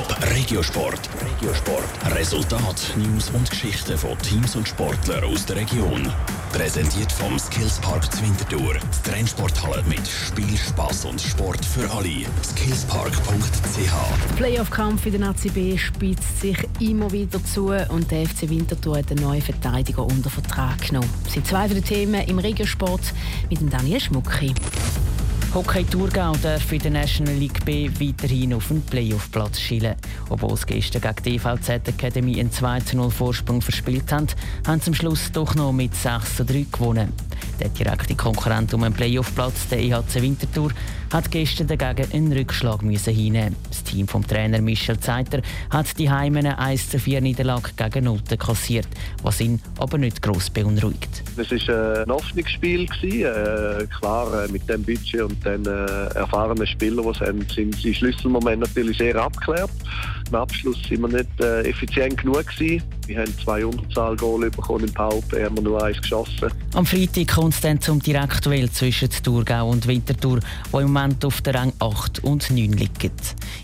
Top Regiosport. Regiosport. Resultat, News und Geschichten von Teams und Sportlern aus der Region. Präsentiert vom Skillspark Zwintertour. Die Trennsporthalle mit Spiel, Spaß und Sport für alle. Skillspark.ch. Playoff-Kampf in der ACB spitzt sich immer wieder zu und der FC Winterthur hat einen neuen Verteidiger unter Vertrag genommen. Das sind zwei der Themen im Regiosport mit dem Daniel Schmucki. Hockey Thurgau darf in der National League B weiterhin auf den Playoff-Platz schielen. Obwohl es gestern gegen die EVZ Academy einen 2-0 Vorsprung verspielt haben, haben sie am Schluss doch noch mit 6-3 gewonnen. Der direkte Konkurrent um den Playoff-Platz, der EHC Winterthur, hat gestern dagegen einen Rückschlag müssen hinnehmen. Das Team vom Trainer Michel Zeiter hat die Heimene 1 4 Niederlage gegen Noten kassiert, was ihn aber nicht gross beunruhigt. Es war ein Hoffnungsspiel. Äh, klar, äh, mit dem Budget und den äh, erfahrenen Spielern, die haben, sind die Schlüsselmomente natürlich sehr abgeklärt. Im Abschluss sind wir nicht äh, effizient genug. Wir haben zwei Unterzahl-Goal bekommen im Paupe, haben wir nur eins geschossen. Am Freitag kommt es dann zum Direktduell zwischen Thurgau und Winterthur, wo im Moment auf der Rang 8 und 9 liegen.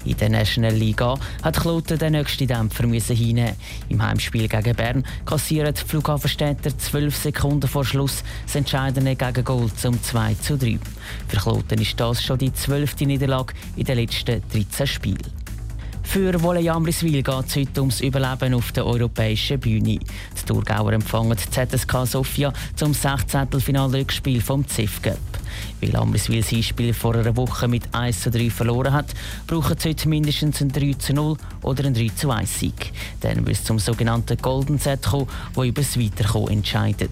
In der National Liga hat Kloten den nächsten Dämpfer müssen hinnehmen. Im Heimspiel gegen Bern kassieren die Flughafenstädter 12 Sekunden vor Schluss das entscheidende Gegengol zum 2 zu 3. Für Kloten ist das schon die zwölfte Niederlage in den letzten 13 Spielen. Für Wolle Jamriswil geht es heute ums Überleben auf der europäischen Bühne. Die Thurgauer empfangen die ZSK Sofia zum 16. Finalrückspiel vom CIF Cup. Weil Amriswil sein Spiel vor einer Woche mit 1 zu 3 verloren hat, brauchen sie heute mindestens ein 3 zu 0 oder ein 3 zu 1 Sieg. Dann wird es zum sogenannten Golden Set kommen, wo über das Weiterkommen entscheidet.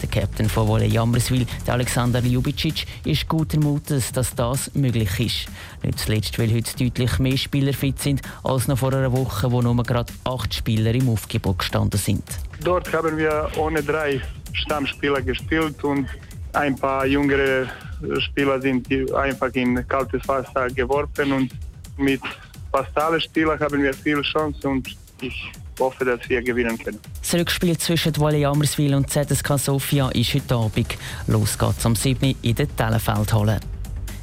Der Captain von Wolle Jamriswil, Alexander Ljubicic, ist guter Mutes, dass das möglich ist. Nicht zuletzt, weil heute deutlich mehr Spieler fit sind als noch vor einer Woche, wo nur gerade acht Spieler im Aufgebot gestanden sind. Dort haben wir ohne drei Stammspieler gespielt und ein paar jüngere Spieler sind einfach in kaltes Wasser geworfen und mit fast allen Spielern haben wir viele Chancen und ich hoffe, dass wir gewinnen können. Das Rückspiel zwischen Wolle Ammerswil und ZSK Sofia ist heute Abend. Los geht's am 7. in der Tellenfeldhalle.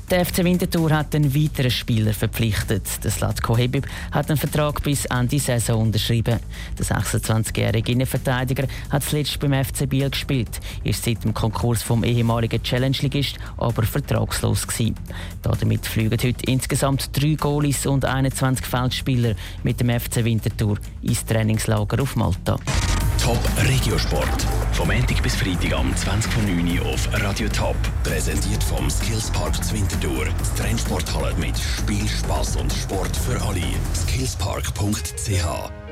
Der FC Winterthur hat einen weiteren Spieler verpflichtet. Der Slatko Hebib hat einen Vertrag bis Ende Saison unterschrieben. Der 26-jährige Innenverteidiger hat zuletzt beim FC Biel gespielt, ist seit dem Konkurs vom ehemaligen Challenge-Ligist aber vertragslos gewesen. Damit fliegen heute insgesamt drei Goalies und 21 Feldspieler mit dem FC Winterthur ins Trainingslager auf Malta. Top Regiosport. Vom Montag bis Freitag am 20.09 Uhr auf Radio Top. Präsentiert vom Skillspark Zwintertour. Die Trennsporthalle mit Spiel, Spaß und Sport für alle. Skillspark.ch